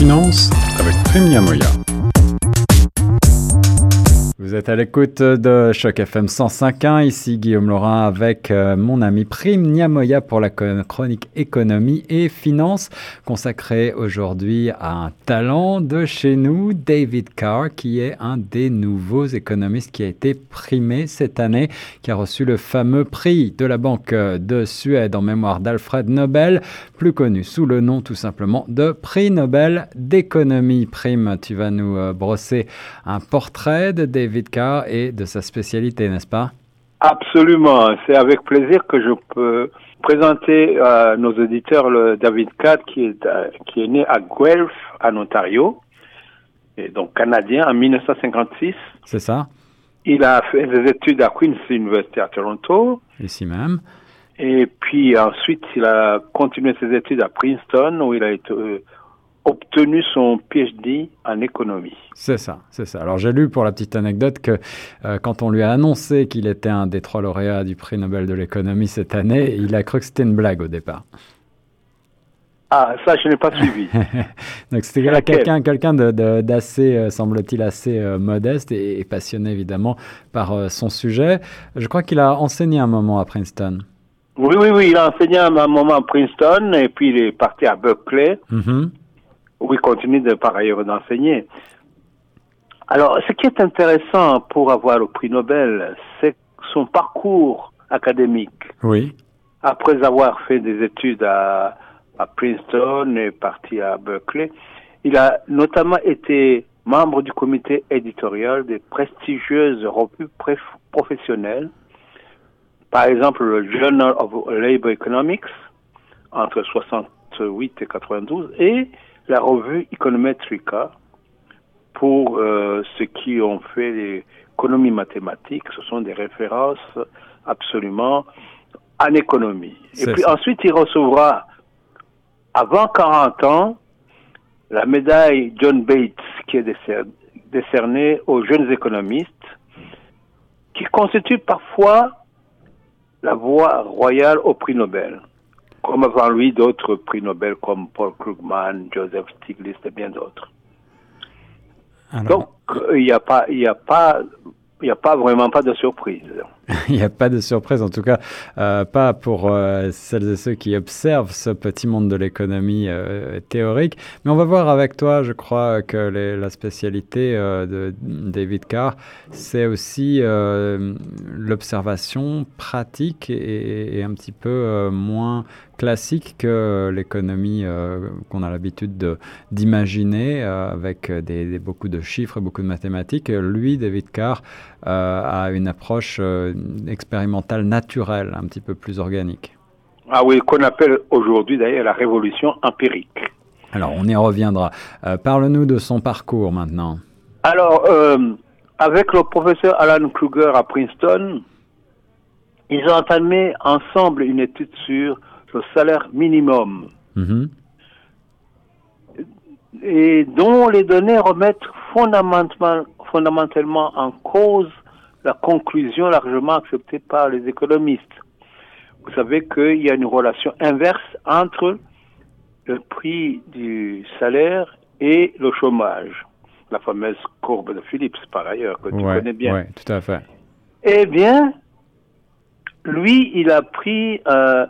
Finance avec Prime Niamoya. Vous êtes à l'écoute de Choc FM 105.1, ici Guillaume Laurin avec euh, mon ami Prime Niamoya pour la chronique économie et finance consacrée aujourd'hui à un talent de chez nous, David Carr, qui est un des nouveaux économistes qui a été primé cette année, qui a reçu le fameux prix de la Banque de Suède en mémoire d'Alfred Nobel, plus connu sous le nom tout simplement de prix Nobel d'économie. Prime, tu vas nous euh, brosser un portrait de David Et de sa spécialité, n'est-ce pas? Absolument. C'est avec plaisir que je peux présenter à nos auditeurs le David Carr qui est, euh, qui est né à Guelph, en Ontario, et donc canadien, en 1956. C'est ça. Il a fait des études à Queen's University à Toronto. Ici même. Et puis ensuite, il a continué ses études à Princeton, où il a été euh, obtenu son PhD en économie. C'est ça, c'est ça. Alors j'ai lu pour la petite anecdote que euh, quand on lui a annoncé qu'il était un des trois lauréats du prix Nobel de l'économie cette année, il a cru que c'était une blague au départ. Ah, ça, je n'ai pas suivi. Donc, c'était quelqu'un quelqu'un d'assez, euh, semble-t-il, assez euh, modeste et, passionné, évidemment, par son sujet. Je crois qu'il a enseigné un moment à Princeton. Oui, oui, oui, il a enseigné un moment à Princeton et puis il est parti à Berkeley. Mm-hmm où il continue de, par ailleurs d'enseigner. Alors, ce qui est intéressant pour avoir le prix Nobel, c'est son parcours académique. Oui. Après avoir fait des études à, à Princeton et parti à Berkeley, il a notamment été membre du comité éditorial des prestigieuses revues professionnelles, par exemple le Journal of Labor Economics entre 68 et 92 et la revue Econometrica pour euh, ceux qui ont fait l'économie mathématique. Ce sont des références absolument en économie. Et puis ensuite, il recevra, avant 40 ans, la médaille John Bates qui est décernée aux jeunes économistes, qui constitue parfois la voie royale au prix Nobel comme avant lui d'autres prix Nobel comme Paul Krugman, Joseph Stiglitz et bien d'autres. Donc, il n'y a pas, il a pas, il n'y a pas vraiment pas de surprise. il n'y a pas de surprise, en tout cas, euh, pas pour euh, celles et ceux qui observent ce petit monde de l'économie euh, théorique. Mais on va voir avec toi, je crois que la spécialité de David Carr, c'est aussi l'observation pratique et, un petit peu moins classique que l'économie qu'on a l'habitude d'imaginer avec des, beaucoup de chiffres et beaucoup de mathématiques. Lui, David Carr, a une approche expérimentale naturelle, un petit peu plus organique. Ah oui, qu'on appelle aujourd'hui d'ailleurs la révolution empirique. Alors, on y reviendra. Euh, parle-nous de son parcours maintenant. Alors, euh, avec le professeur Alan Kruger à Princeton, ils ont entamé ensemble une étude sur le salaire minimum. Mhm. Et dont les données remettent fondamentalement, fondamentalement en cause la conclusion largement acceptée par les économistes. Vous savez qu'il y a une relation inverse entre le prix du salaire et le chômage. La fameuse courbe de Phillips, par ailleurs, que tu connais bien. Oui, tout à fait. Eh bien, lui, il a pris euh,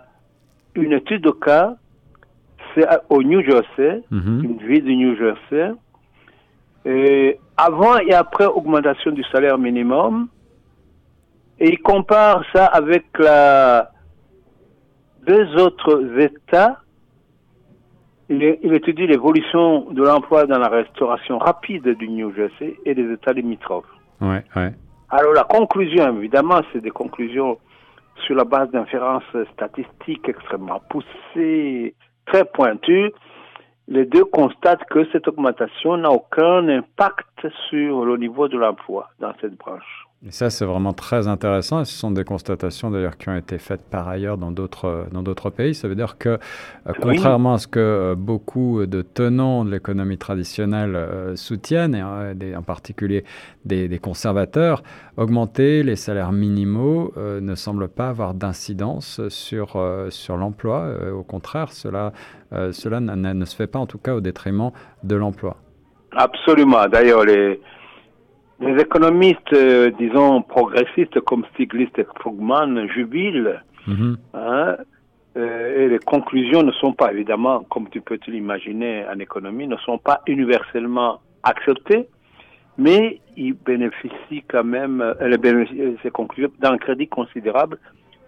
une étude de cas, c'est au New Jersey, mhm. une ville du New Jersey, et avant et après augmentation du salaire minimum, et il compare ça avec la, deux autres États. Il, étudie l'évolution de l'emploi dans la restauration rapide du New Jersey et des États limitrophes. Ouais, ouais. Alors la conclusion, évidemment, c'est des conclusions sur la base d'inférences statistiques extrêmement poussées, très pointues. Les deux constatent que cette augmentation n'a aucun impact sur le niveau de l'emploi dans cette branche. Et ça, c'est vraiment très intéressant. Et ce sont des constatations d'ailleurs qui ont été faites par ailleurs dans d'autres dans d'autres pays. Ça veut dire que, euh, contrairement à ce que euh, beaucoup de tenants de l'économie traditionnelle euh, soutiennent, et en particulier des, des, conservateurs, augmenter les salaires minimaux ne semble pas avoir d'incidence sur sur l'emploi. au contraire, cela cela ne se fait pas en tout cas au détriment de l'emploi. Absolument. D'ailleurs, les les économistes, euh, disons, progressistes comme Stiglitz et Krugman jubilent. Mhm. Hein, euh, et les conclusions ne sont pas, évidemment, comme tu peux te l'imaginer en économie, ne sont pas universellement acceptées, mais ils bénéficient quand même, euh, ces conclusions, d'un crédit considérable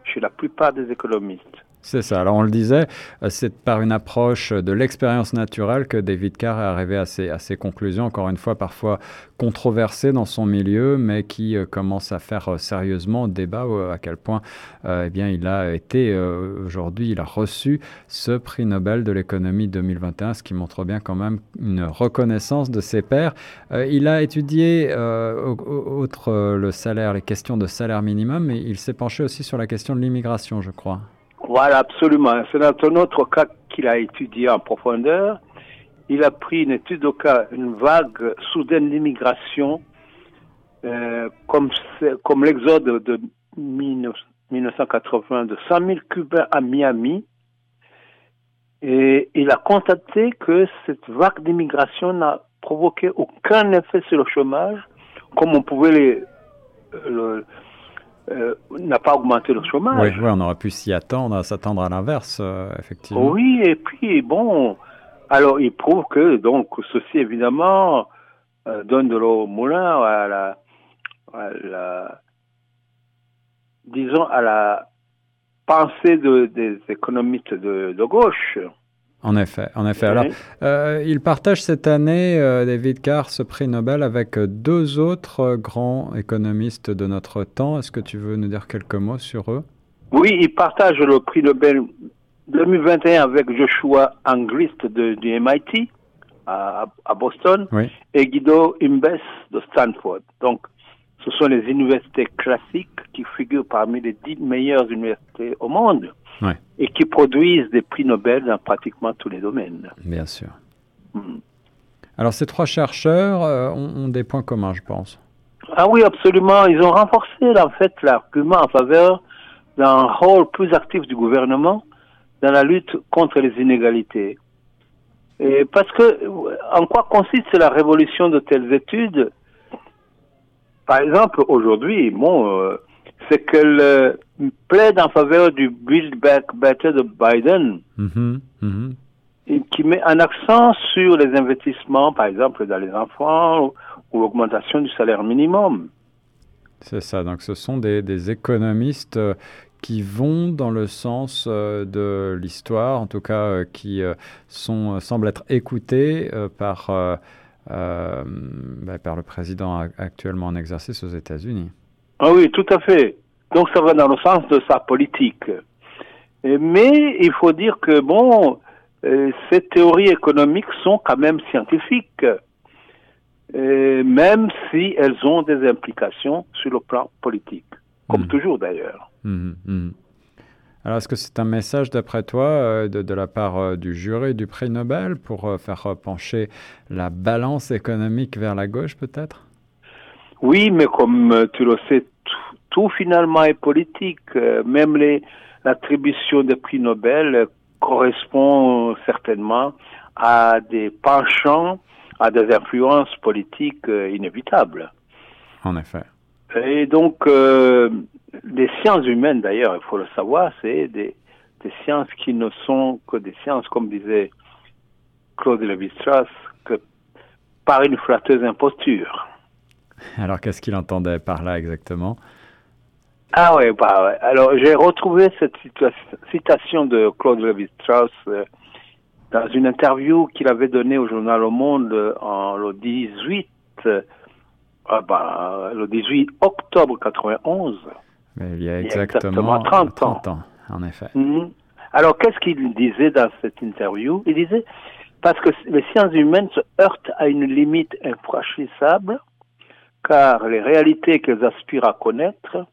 chez la plupart des économistes. C'est ça. Alors on le disait, euh, c'est par une approche de l'expérience naturelle que David Carr est arrivé à ses, conclusions, encore une fois parfois controversées dans son milieu, mais qui euh, commence à faire euh, sérieusement débat à quel point eh bien, il a été, aujourd'hui, il a reçu ce prix Nobel de l'économie 2021, ce qui montre bien quand même une reconnaissance de ses pairs. il a étudié, outre le salaire, les questions de salaire minimum, mais il s'est penché aussi sur la question de l'immigration, je crois. Voilà, absolument. C'est dans un autre cas qu'il a étudié en profondeur. Il a pris une étude au cas, une vague soudaine d'immigration, euh, comme, comme l'exode de 1980 de 100 000 Cubains à Miami. Et il a constaté que cette vague d'immigration n'a provoqué aucun effet sur le chômage, comme on pouvait les, le, euh, n'a pas augmenté le chômage. Oui, on aurait pu s'y attendre, s'attendre à l'inverse, euh, effectivement. Oui, et puis bon, alors il prouve que donc ceci évidemment euh, donne de l'eau au moulin à la, à la, disons à la pensée de, des économistes de, de gauche. En effet, en effet. Alors, euh, il partage cette année, euh, David Carr, ce prix Nobel avec euh, deux autres grands économistes de notre temps. Est-ce que tu veux nous dire quelques mots sur eux? Oui, il partage le prix Nobel 2021 avec Joshua Angrist de, du MIT à, à Boston et Guido Imbes de Stanford. Donc, ce sont les universités classiques qui figurent parmi les dix meilleures universités au monde et qui produisent des prix Nobel dans pratiquement tous les domaines. Bien sûr. Hmm. Alors ces trois chercheurs euh, ont, des points communs, je pense. Ah oui, absolument. Ils ont renforcé en fait l'argument en faveur d'un rôle plus actif du gouvernement dans la lutte contre les inégalités. Et parce que en quoi consiste la révolution de telles études? Par exemple, aujourd'hui, bon, euh, c'est qu'elle euh, plaide en faveur du Build Back Better de Biden, mm-hmm, mm-hmm. qui met un accent sur les investissements, par exemple, dans les enfants ou, l'augmentation du salaire minimum. C'est ça, donc ce sont des, économistes euh, qui vont dans le sens euh, de l'histoire, en tout cas qui sont, semblent être écoutés par, bah, par le président actuellement en exercice aux États-Unis. Ah oui, tout à fait. Donc ça va dans le sens de sa politique. Mais il faut dire que, bon, euh, ces théories économiques sont quand même scientifiques, euh, même si elles ont des implications sur le plan politique, comme mmh. toujours d'ailleurs. Mmh, mmh. Alors, est-ce que c'est un message, d'après toi, euh, de, de, la part du jury du prix Nobel pour faire pencher la balance économique vers la gauche, peut-être? Oui, mais comme tu le sais tout finalement est politique. Euh, même l'attribution des prix Nobel correspond certainement à des penchants, à des influences politiques euh, inévitables. En effet. Et donc, euh, les sciences humaines, d'ailleurs, il faut le savoir, c'est des, des, sciences qui ne sont que des sciences, comme disait Claude Lévi-Strauss, que par une flatteuse imposture. Alors, qu'est-ce qu'il entendait par là exactement? Ah ouais, bah ouais. Alors j'ai retrouvé cette citation de Claude Lévi-Strauss euh, dans une interview qu'il avait donnée au journal Le Monde en le 18 euh, ah bah, le 18 octobre 91. Mais il y a exactement, 30, ans. en effet. Mhm. Alors qu'est-ce qu'il disait dans cette interview? Il disait parce que les sciences humaines se heurtent à une limite infranchissable car les réalités qu'elles aspirent à connaître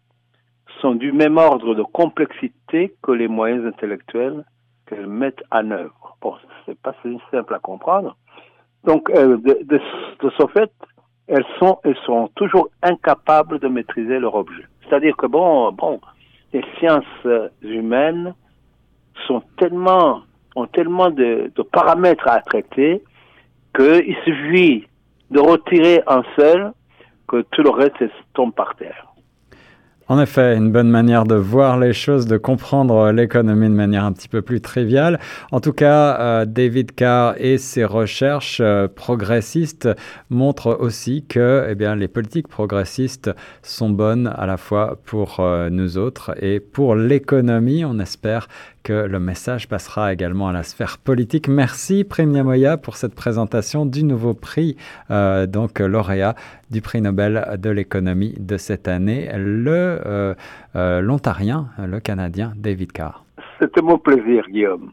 sont du même ordre de complexité que les moyens intellectuels qu'elles mettent en œuvre. Bon, c'est pas si simple à comprendre. Donc, euh, de, ce fait, elles sont, elles sont toujours incapables de maîtriser leur objet. C'est-à-dire que bon, bon, les sciences humaines sont tellement, ont tellement de, de paramètres à traiter qu'il suffit de retirer un seul que tout le reste tombe par terre. En effet, une bonne manière de voir les choses, de comprendre l'économie de manière un petit peu plus triviale. En tout cas, euh, David Carr et ses recherches euh, progressistes montrent aussi que eh bien, les politiques progressistes sont bonnes à la fois pour euh, nous autres et pour l'économie. On espère que le message passera également à la sphère politique. Merci Prime Niamoya pour cette présentation du nouveau prix, euh, donc lauréat du prix Nobel de l'économie de cette année, le euh, euh, l'Ontarien, le Canadien David Carr. C'était mon plaisir, Guillaume.